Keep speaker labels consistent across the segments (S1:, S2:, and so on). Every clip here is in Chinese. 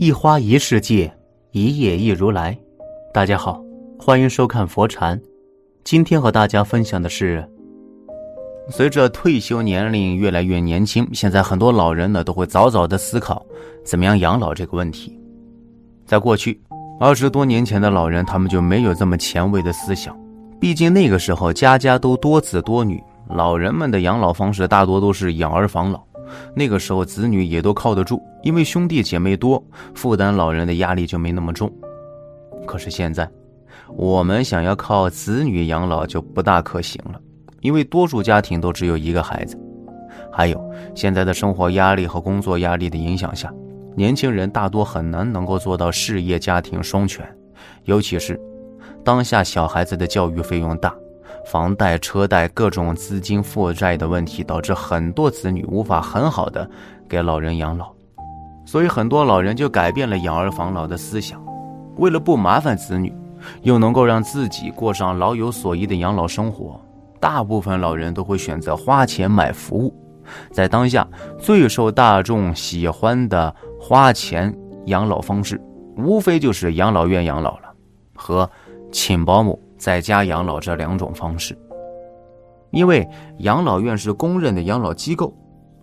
S1: 一花一世界，一叶一如来。大家好，欢迎收看佛禅。今天和大家分享的是，随着退休年龄越来越年轻，现在很多老人呢都会早早的思考怎么样养老这个问题。在过去二十多年前的老人，他们就没有这么前卫的思想。毕竟那个时候家家都多子多女，老人们的养老方式大多都是养儿防老。那个时候，子女也都靠得住，因为兄弟姐妹多，负担老人的压力就没那么重。可是现在，我们想要靠子女养老就不大可行了，因为多数家庭都只有一个孩子。还有，现在的生活压力和工作压力的影响下，年轻人大多很难能够做到事业家庭双全，尤其是当下小孩子的教育费用大。房贷、车贷、各种资金负债的问题，导致很多子女无法很好的给老人养老，所以很多老人就改变了养儿防老的思想。为了不麻烦子女，又能够让自己过上老有所依的养老生活，大部分老人都会选择花钱买服务。在当下最受大众喜欢的花钱养老方式，无非就是养老院养老了，和请保姆。在家养老这两种方式，因为养老院是公认的养老机构，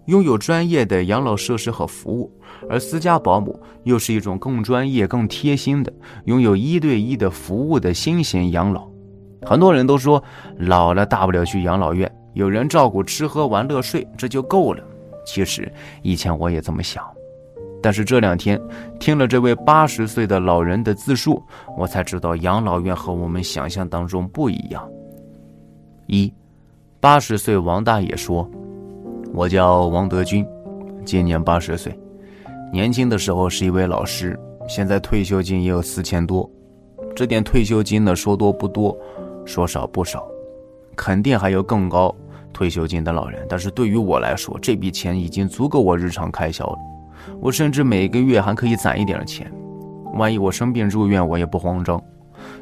S1: 拥有专业的养老设施和服务，而私家保姆又是一种更专业、更贴心的、拥有一对一的服务的新型养老。很多人都说，老了大不了去养老院，有人照顾，吃喝玩乐睡，这就够了。其实以前我也这么想。但是这两天听了这位八十岁的老人的自述，我才知道养老院和我们想象当中不一样。一，八十岁王大爷说：“我叫王德军，今年八十岁，年轻的时候是一位老师，现在退休金也有四千多。这点退休金呢，说多不多，说少不少，肯定还有更高退休金的老人。但是对于我来说，这笔钱已经足够我日常开销了。”我甚至每个月还可以攒一点钱，万一我生病住院，我也不慌张。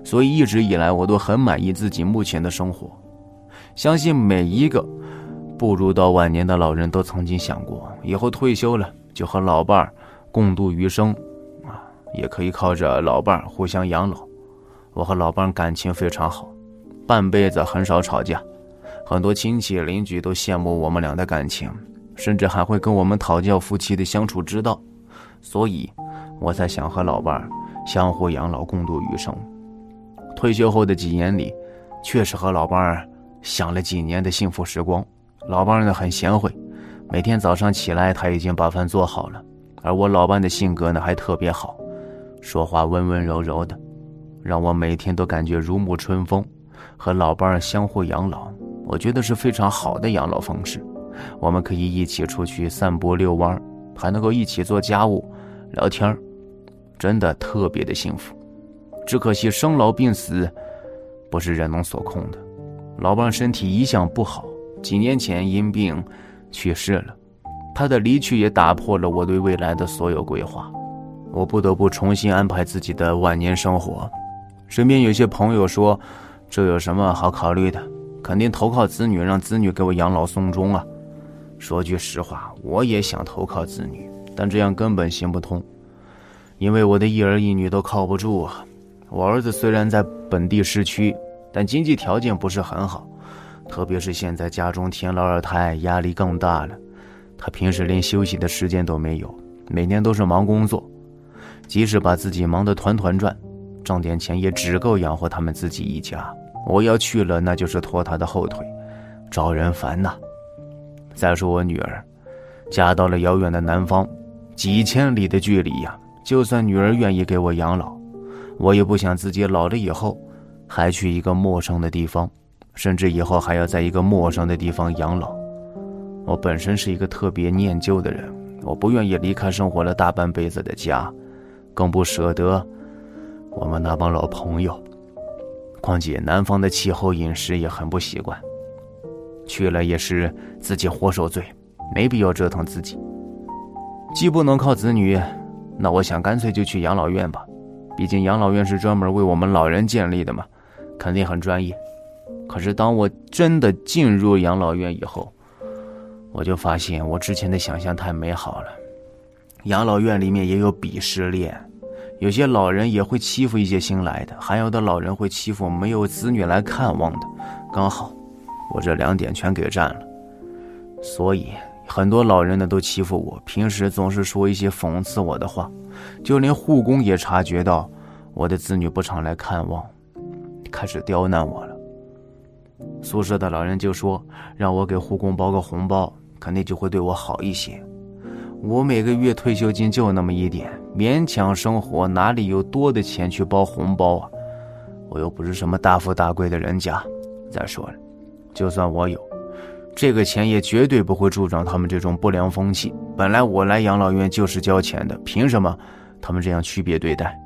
S1: 所以一直以来，我都很满意自己目前的生活。相信每一个步入到晚年的老人都曾经想过，以后退休了就和老伴儿共度余生，啊，也可以靠着老伴儿互相养老。我和老伴儿感情非常好，半辈子很少吵架，很多亲戚邻居都羡慕我们俩的感情。甚至还会跟我们讨教夫妻的相处之道，所以，我才想和老伴儿相互养老，共度余生。退休后的几年里，确实和老伴儿享了几年的幸福时光。老伴儿呢很贤惠，每天早上起来他已经把饭做好了。而我老伴的性格呢还特别好，说话温温柔柔的，让我每天都感觉如沐春风。和老伴儿相互养老，我觉得是非常好的养老方式。我们可以一起出去散步遛弯还能够一起做家务、聊天真的特别的幸福。只可惜生老病死不是人能所控的。老伴身体一向不好，几年前因病去世了。他的离去也打破了我对未来的所有规划，我不得不重新安排自己的晚年生活。身边有些朋友说：“这有什么好考虑的？肯定投靠子女，让子女给我养老送终啊。”说句实话，我也想投靠子女，但这样根本行不通，因为我的一儿一女都靠不住啊。我儿子虽然在本地市区，但经济条件不是很好，特别是现在家中添了二胎，压力更大了。他平时连休息的时间都没有，每天都是忙工作，即使把自己忙得团团转，挣点钱也只够养活他们自己一家。我要去了，那就是拖他的后腿，招人烦呐。再说我女儿，嫁到了遥远的南方，几千里的距离呀。就算女儿愿意给我养老，我也不想自己老了以后，还去一个陌生的地方，甚至以后还要在一个陌生的地方养老。我本身是一个特别念旧的人，我不愿意离开生活了大半辈子的家，更不舍得我们那帮老朋友。况且南方的气候、饮食也很不习惯。去了也是自己活受罪，没必要折腾自己。既不能靠子女，那我想干脆就去养老院吧。毕竟养老院是专门为我们老人建立的嘛，肯定很专业。可是当我真的进入养老院以后，我就发现我之前的想象太美好了。养老院里面也有鄙视链，有些老人也会欺负一些新来的，还有的老人会欺负没有子女来看望的。刚好，我这两点全给占了，所以很多老人呢都欺负我，平时总是说一些讽刺我的话，就连护工也察觉到我的子女不常来看望，开始刁难我了。宿舍的老人就说让我给护工包个红包，肯定就会对我好一些。我每个月退休金就那么一点，勉强生活，哪里有多的钱去包红包啊？我又不是什么大富大贵的人家。再说了，就算我有这个钱，也绝对不会助长他们这种不良风气。本来我来养老院就是交钱的，凭什么他们这样区别对待？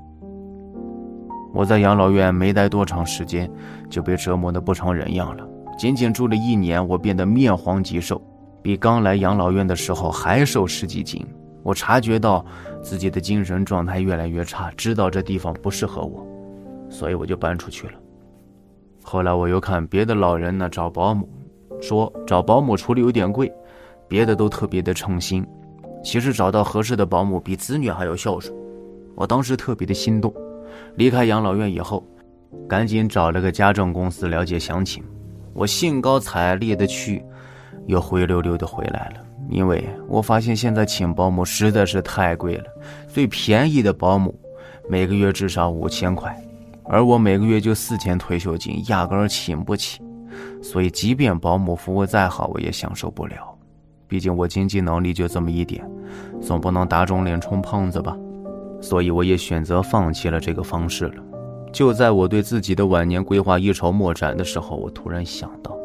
S1: 我在养老院没待多长时间，就被折磨得不成人样了。仅仅住了一年，我变得面黄肌瘦。比刚来养老院的时候还瘦十几斤，我察觉到自己的精神状态越来越差，知道这地方不适合我，所以我就搬出去了。后来我又看别的老人呢找保姆，说找保姆处理有点贵，别的都特别的称心。其实找到合适的保姆比子女还要孝顺，我当时特别的心动。离开养老院以后，赶紧找了个家政公司了解详情。我兴高采烈的去。又灰溜溜的回来了，因为我发现现在请保姆实在是太贵了，最便宜的保姆每个月至少五千块，而我每个月就四千退休金，压根儿请不起。所以，即便保姆服务再好，我也享受不了。毕竟我经济能力就这么一点，总不能打肿脸充胖子吧。所以，我也选择放弃了这个方式了。就在我对自己的晚年规划一筹莫展的时候，我突然想到，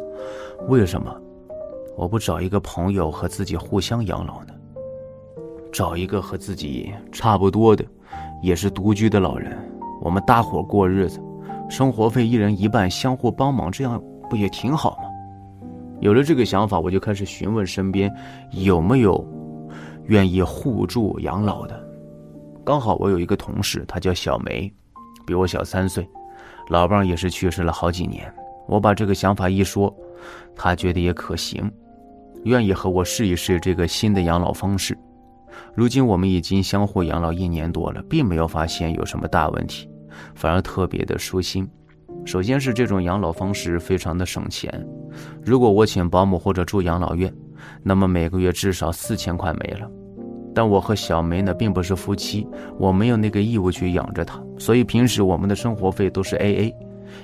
S1: 为什么？我不找一个朋友和自己互相养老呢？找一个和自己差不多的，也是独居的老人，我们搭伙过日子，生活费一人一半，相互帮忙，这样不也挺好吗？有了这个想法，我就开始询问身边有没有愿意互助养老的。刚好我有一个同事，她叫小梅，比我小三岁，老伴也是去世了好几年。我把这个想法一说，她觉得也可行。愿意和我试一试这个新的养老方式。如今我们已经相互养老一年多了，并没有发现有什么大问题，反而特别的舒心。首先是这种养老方式非常的省钱。如果我请保姆或者住养老院，那么每个月至少四千块没了。但我和小梅呢并不是夫妻，我没有那个义务去养着她，所以平时我们的生活费都是 A A，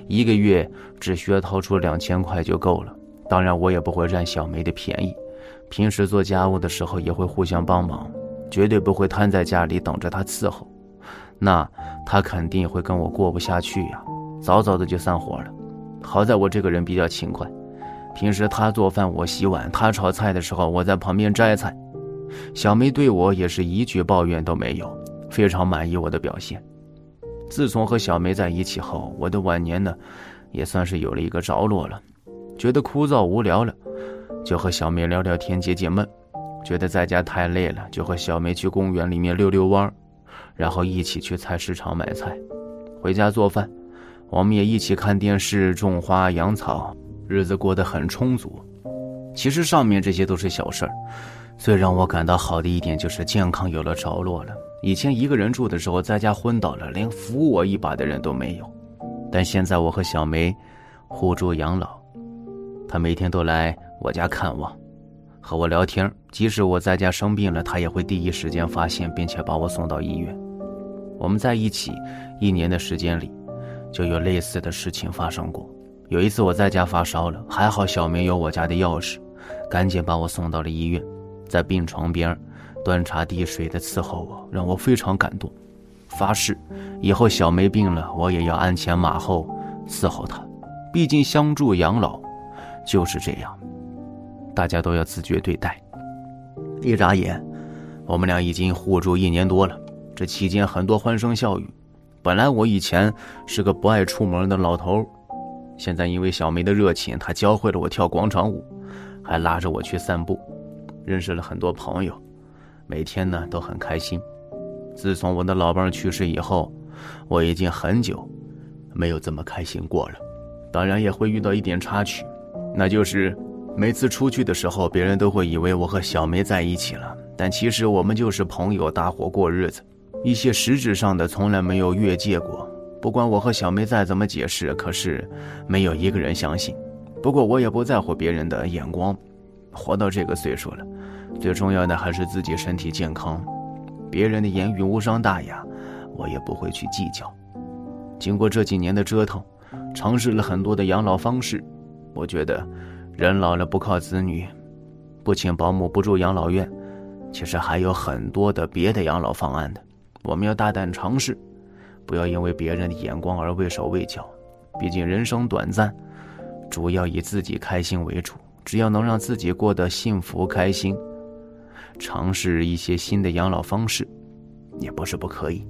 S1: 一个月只需要掏出两千块就够了。当然，我也不会占小梅的便宜。平时做家务的时候也会互相帮忙，绝对不会瘫在家里等着她伺候。那她肯定会跟我过不下去呀，早早的就散伙了。好在我这个人比较勤快，平时她做饭我洗碗，她炒菜的时候我在旁边摘菜。小梅对我也是一句抱怨都没有，非常满意我的表现。自从和小梅在一起后，我的晚年呢，也算是有了一个着落了。觉得枯燥无聊了，就和小梅聊聊天解解闷；觉得在家太累了，就和小梅去公园里面溜溜弯然后一起去菜市场买菜，回家做饭，我们也一起看电视、种花、养草，日子过得很充足。其实上面这些都是小事儿，最让我感到好的一点就是健康有了着落了。以前一个人住的时候，在家昏倒了，连扶我一把的人都没有，但现在我和小梅互助养老。他每天都来我家看望，和我聊天。即使我在家生病了，他也会第一时间发现，并且把我送到医院。我们在一起一年的时间里，就有类似的事情发生过。有一次我在家发烧了，还好小梅有我家的钥匙，赶紧把我送到了医院，在病床边端茶递水的伺候我，让我非常感动。发誓以后小梅病了，我也要鞍前马后伺候她。毕竟相助养老。就是这样，大家都要自觉对待。一眨眼，我们俩已经互助一年多了。这期间很多欢声笑语。本来我以前是个不爱出门的老头，现在因为小梅的热情，她教会了我跳广场舞，还拉着我去散步，认识了很多朋友，每天呢都很开心。自从我的老伴去世以后，我已经很久没有这么开心过了。当然也会遇到一点插曲。那就是每次出去的时候，别人都会以为我和小梅在一起了，但其实我们就是朋友，搭伙过日子，一些实质上的从来没有越界过。不管我和小梅再怎么解释，可是没有一个人相信。不过我也不在乎别人的眼光，活到这个岁数了，最重要的还是自己身体健康。别人的言语无伤大雅，我也不会去计较。经过这几年的折腾，尝试了很多的养老方式，我觉得，人老了不靠子女，不请保姆，不住养老院，其实还有很多的别的养老方案的。我们要大胆尝试。不要因为别人的眼光而畏手畏脚，毕竟人生短暂，主要以自己开心为主。只要能让自己过得幸福开心，尝试一些新的养老方式，也不是不可以。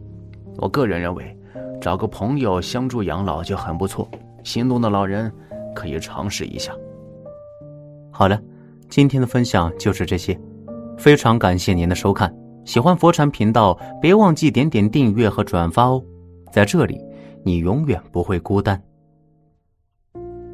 S1: 我个人认为，找个朋友相助养老就很不错。心动的老人可以尝试一下。
S2: 好了，今天的分享就是这些，非常感谢您的收看。喜欢佛禅频道，别忘记点点订阅和转发哦。在这里，你永远不会孤单。